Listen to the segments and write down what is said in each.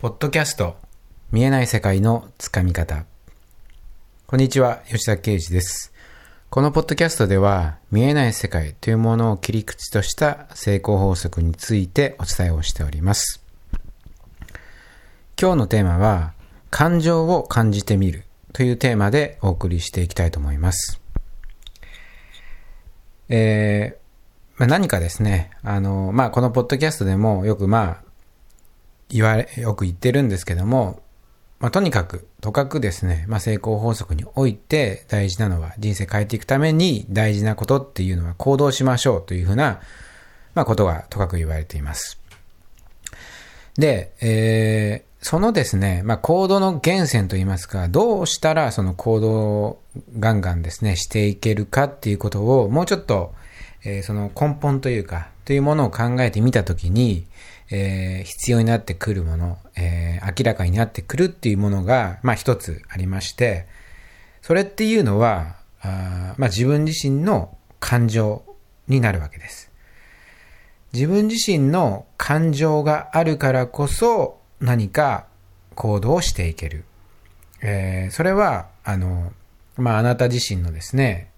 ポッドキャスト見えない世界のつかみ方。こんにちは吉田圭司です。このポッドキャストでは見えない世界というものを切り口とした成功法則についてお伝えをしております。今日のテーマは感情を感じてみるというテーマでお送りしていきたいと思います。えーまあ、何かですね、あの、まあ、このポッドキャストでもよくまあ、言われ、よく言ってるんですけども、まあ、とにかく、とかくですね、まあ、成功法則において大事なのは人生変えていくために大事なことっていうのは行動しましょうというふうな、まあ、ことがとかく言われています。で、えー、そのですね、まあ、行動の源泉といいますか、どうしたらその行動をガンガンですね、していけるかっていうことをもうちょっと、えー、その根本というか、というものを考えてみたときに、えー、必要になってくるもの、えー、明らかになってくるっていうものが、まあ一つありまして、それっていうのは、あまあ自分自身の感情になるわけです。自分自身の感情があるからこそ何か行動していける。えー、それは、あの、まああなた自身のですね、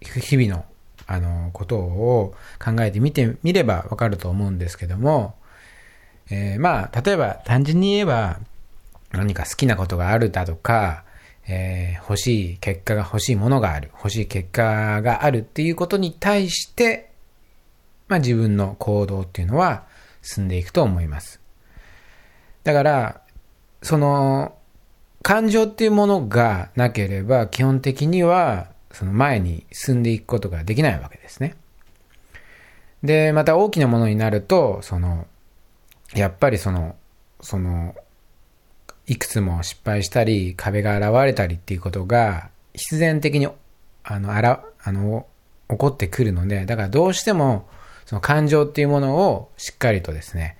日々のあの、ことを考えてみてみればわかると思うんですけども、えー、まあ、例えば単純に言えば、何か好きなことがあるだとか、えー、欲しい結果が欲しいものがある、欲しい結果があるっていうことに対して、まあ自分の行動っていうのは進んでいくと思います。だから、その、感情っていうものがなければ、基本的には、その前に進んでいくことができないわけですね。で、また大きなものになると、その、やっぱりその、その、いくつも失敗したり、壁が現れたりっていうことが、必然的に、あの、あら、あの、起こってくるので、だからどうしても、その感情っていうものをしっかりとですね、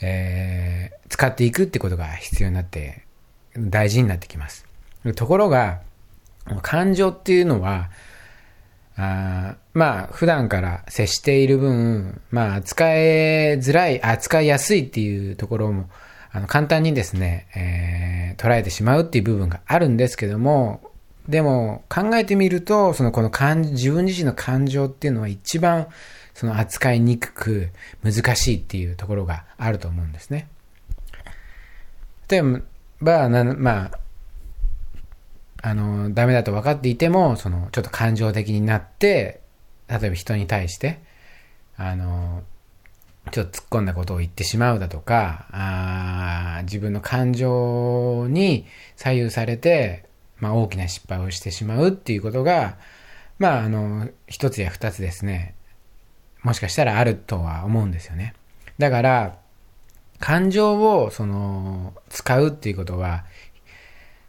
えー、使っていくってことが必要になって、大事になってきます。ところが、感情っていうのは、あまあ、普段から接している分、まあ、扱いづらい、扱いやすいっていうところも、あの、簡単にですね、えー、捉えてしまうっていう部分があるんですけども、でも、考えてみると、その、この感、自分自身の感情っていうのは一番、その扱いにくく、難しいっていうところがあると思うんですね。例えば、まあ、あの、ダメだと分かっていても、その、ちょっと感情的になって、例えば人に対して、あの、ちょっと突っ込んだことを言ってしまうだとか、あ自分の感情に左右されて、まあ大きな失敗をしてしまうっていうことが、まああの、一つや二つですね、もしかしたらあるとは思うんですよね。だから、感情をその、使うっていうことは、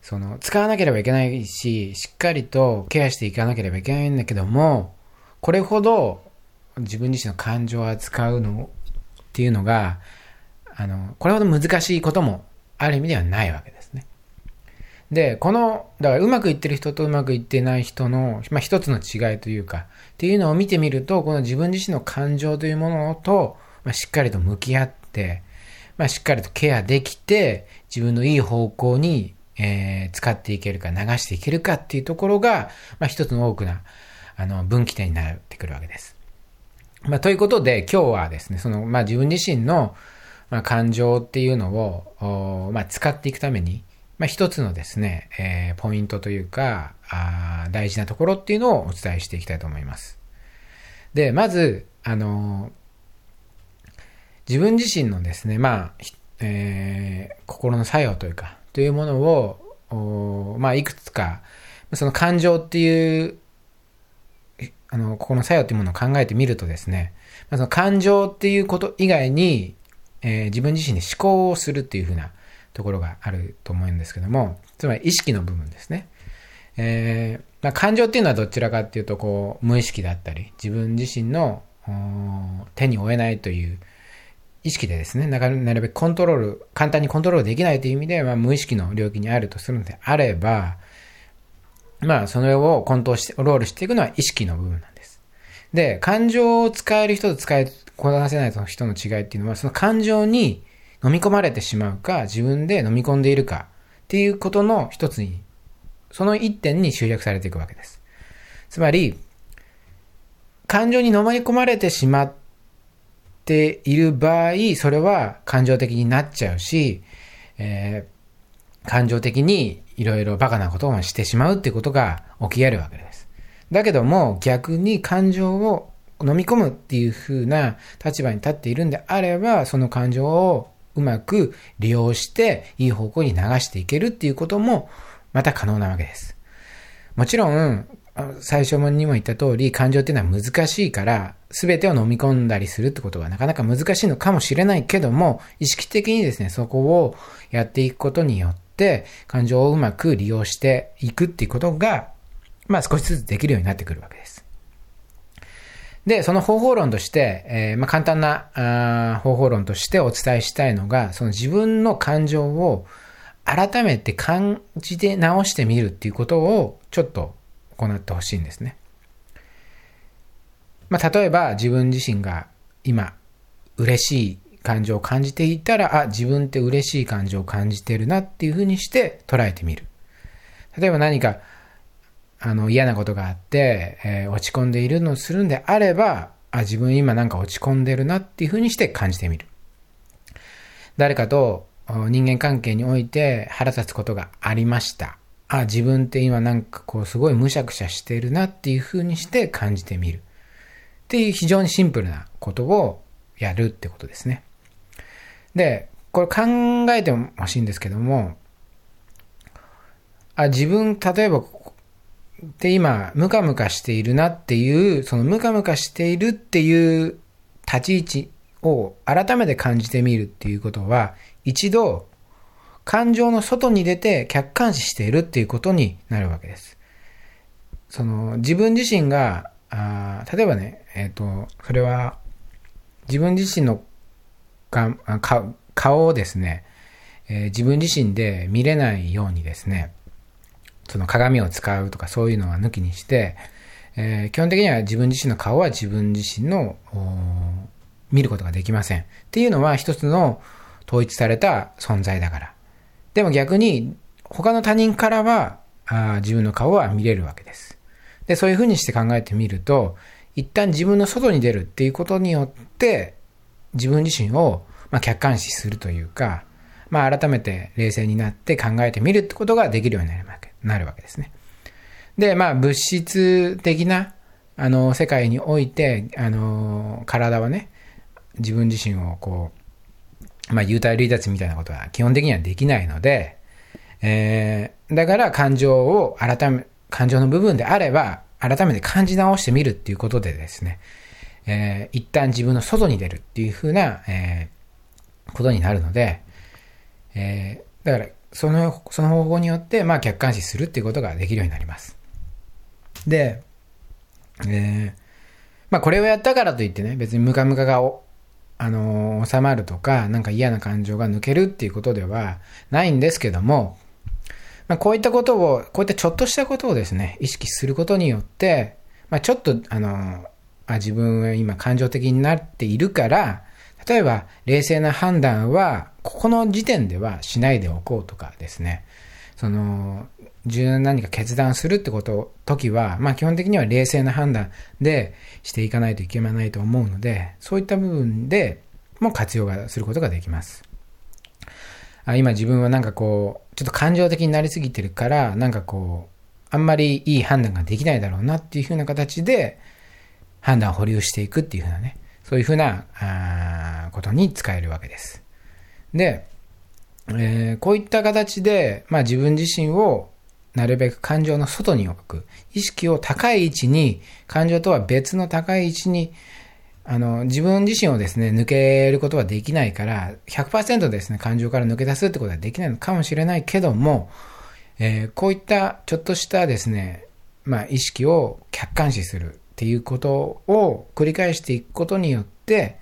その、使わなければいけないし、しっかりとケアしていかなければいけないんだけども、これほど自分自身の感情を扱うのっていうのが、あの、これほど難しいこともある意味ではないわけですね。で、この、だからうまくいってる人とうまくいってない人の、まあ、一つの違いというか、っていうのを見てみると、この自分自身の感情というものと、まあ、しっかりと向き合って、まあ、しっかりとケアできて、自分のいい方向にえー、使っていけるか流していけるかっていうところが、まあ、一つの多くな、あの、分岐点になってくるわけです。まあ、ということで、今日はですね、その、まあ、自分自身の、まあ、感情っていうのを、まあ、使っていくために、まあ、一つのですね、えー、ポイントというかあ、大事なところっていうのをお伝えしていきたいと思います。で、まず、あの自分自身のですね、まあ、えー、心の作用というか、というものを、まあ、いくつか、その感情っていう、あの、ここの作用っていうものを考えてみるとですね、まあ、その感情っていうこと以外に、えー、自分自身で思考をするっていうふうなところがあると思うんですけども、つまり意識の部分ですね。えー、まあ、感情っていうのはどちらかっていうと、こう、無意識だったり、自分自身の手に負えないという、意識でですね、なるべくコントロール、簡単にコントロールできないという意味で、まあ、無意識の領域にあるとするのであれば、まあ、それをコントロールしていくのは意識の部分なんです。で、感情を使える人と使え、こなせない人の違いっていうのは、その感情に飲み込まれてしまうか、自分で飲み込んでいるかっていうことの一つに、その一点に集約されていくわけです。つまり、感情に飲み込まれてしまっている場合、それは感情的になっちゃうし、えー、感情的にいろいろバカなことをしてしまうっていうことが起きやるわけです。だけども逆に感情を飲み込むっていう風な立場に立っているんであれば、その感情をうまく利用していい方向に流していけるっていうこともまた可能なわけです。もちろん、最初にも言った通り、感情っていうのは難しいから、すべてを飲み込んだりするってことはなかなか難しいのかもしれないけども、意識的にですね、そこをやっていくことによって、感情をうまく利用していくっていうことが、まあ少しずつできるようになってくるわけです。で、その方法論として、えー、まあ、簡単なあ方法論としてお伝えしたいのが、その自分の感情を改めて感じて直してみるっていうことをちょっと行ってほしいんですね。まあ、例えば自分自身が今嬉しい感情を感じていたら、あ、自分って嬉しい感情を感じてるなっていうふうにして捉えてみる。例えば何かあの嫌なことがあって、えー、落ち込んでいるのをするんであれば、あ、自分今なんか落ち込んでるなっていうふうにして感じてみる。誰かと人間関係において腹立つことがありました。あ、自分って今なんかこうすごいむしゃくしゃしてるなっていうふうにして感じてみる。っていう非常にシンプルなことをやるってことですね。で、これ考えてほしいんですけども、あ、自分、例えばで、今、ムカムカしているなっていう、そのムカムカしているっていう立ち位置を改めて感じてみるっていうことは、一度、感情の外に出て客観視しているっていうことになるわけです。その、自分自身が、あ例えばね、えっ、ー、と、それは、自分自身のが顔をですね、えー、自分自身で見れないようにですね、その鏡を使うとかそういうのは抜きにして、えー、基本的には自分自身の顔は自分自身の見ることができません。っていうのは一つの統一された存在だから。でも逆に他の他人からはあ自分の顔は見れるわけです。で、そういうふうにして考えてみると、一旦自分の外に出るっていうことによって、自分自身を、まあ、客観視するというか、まあ、改めて冷静になって考えてみるってことができるようになります。なるわけですね。で、まあ、物質的な、あの、世界において、あの、体はね、自分自身をこう、まあ、幽体離脱みたいなことは基本的にはできないので、えー、だから感情を改め、感情の部分であれば、改めて感じ直してみるっていうことでですね、えー、一旦自分の外に出るっていうふうな、えー、ことになるので、えー、だからその、その方法によって、まあ、客観視するっていうことができるようになります。で、えー、まあ、これをやったからといってね、別にムカムカがあの、収まるとか、なんか嫌な感情が抜けるっていうことではないんですけども、まあ、こういったことを、こういったちょっとしたことをですね、意識することによって、まあ、ちょっと、あの、あ、自分は今感情的になっているから、例えば、冷静な判断は、ここの時点ではしないでおこうとかですね。その、重要な何か決断するってこと、時は、まあ基本的には冷静な判断でしていかないといけないと思うので、そういった部分でも活用がすることができます。あ今自分はなんかこう、ちょっと感情的になりすぎてるから、なんかこう、あんまりいい判断ができないだろうなっていうふうな形で、判断を保留していくっていうふうなね、そういうふうな、あことに使えるわけです。で、えー、こういった形で、まあ自分自身をなるべく感情の外に置く。意識を高い位置に、感情とは別の高い位置に、あの、自分自身をですね、抜けることはできないから、100%ですね、感情から抜け出すってことはできないのかもしれないけども、えー、こういったちょっとしたですね、まあ意識を客観視する。っていうことを繰り返していくことによって、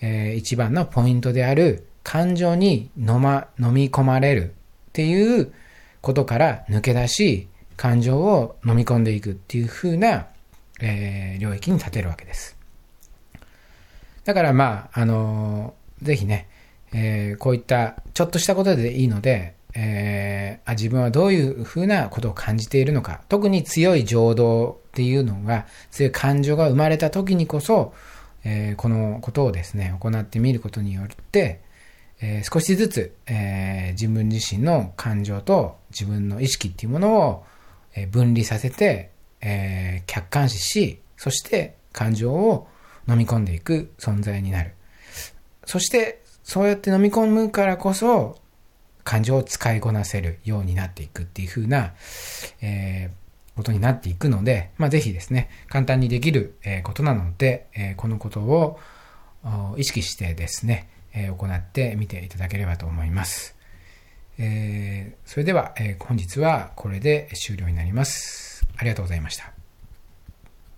えー、一番のポイントである感情に飲ま、飲み込まれるっていうことから抜け出し、感情を飲み込んでいくっていう風な、えー、領域に立てるわけです。だからまあ、あのー、ぜひね、えー、こういったちょっとしたことでいいので、えー、あ自分はどういうふうなことを感じているのか、特に強い情動っていうのが、強い感情が生まれた時にこそ、えー、このことをですね、行ってみることによって、えー、少しずつ、えー、自分自身の感情と自分の意識っていうものを、え分離させて、え客観視し、そして感情を飲み込んでいく存在になる。そして、そうやって飲み込むからこそ、感情を使いこなせるようになっていくっていう風な、え、ことになっていくので、まあ、ぜひですね、簡単にできる、えことなので、えこのことを意識してですね、え行ってみていただければと思います。えー、それでは、え本日はこれで終了になります。ありがとうございました。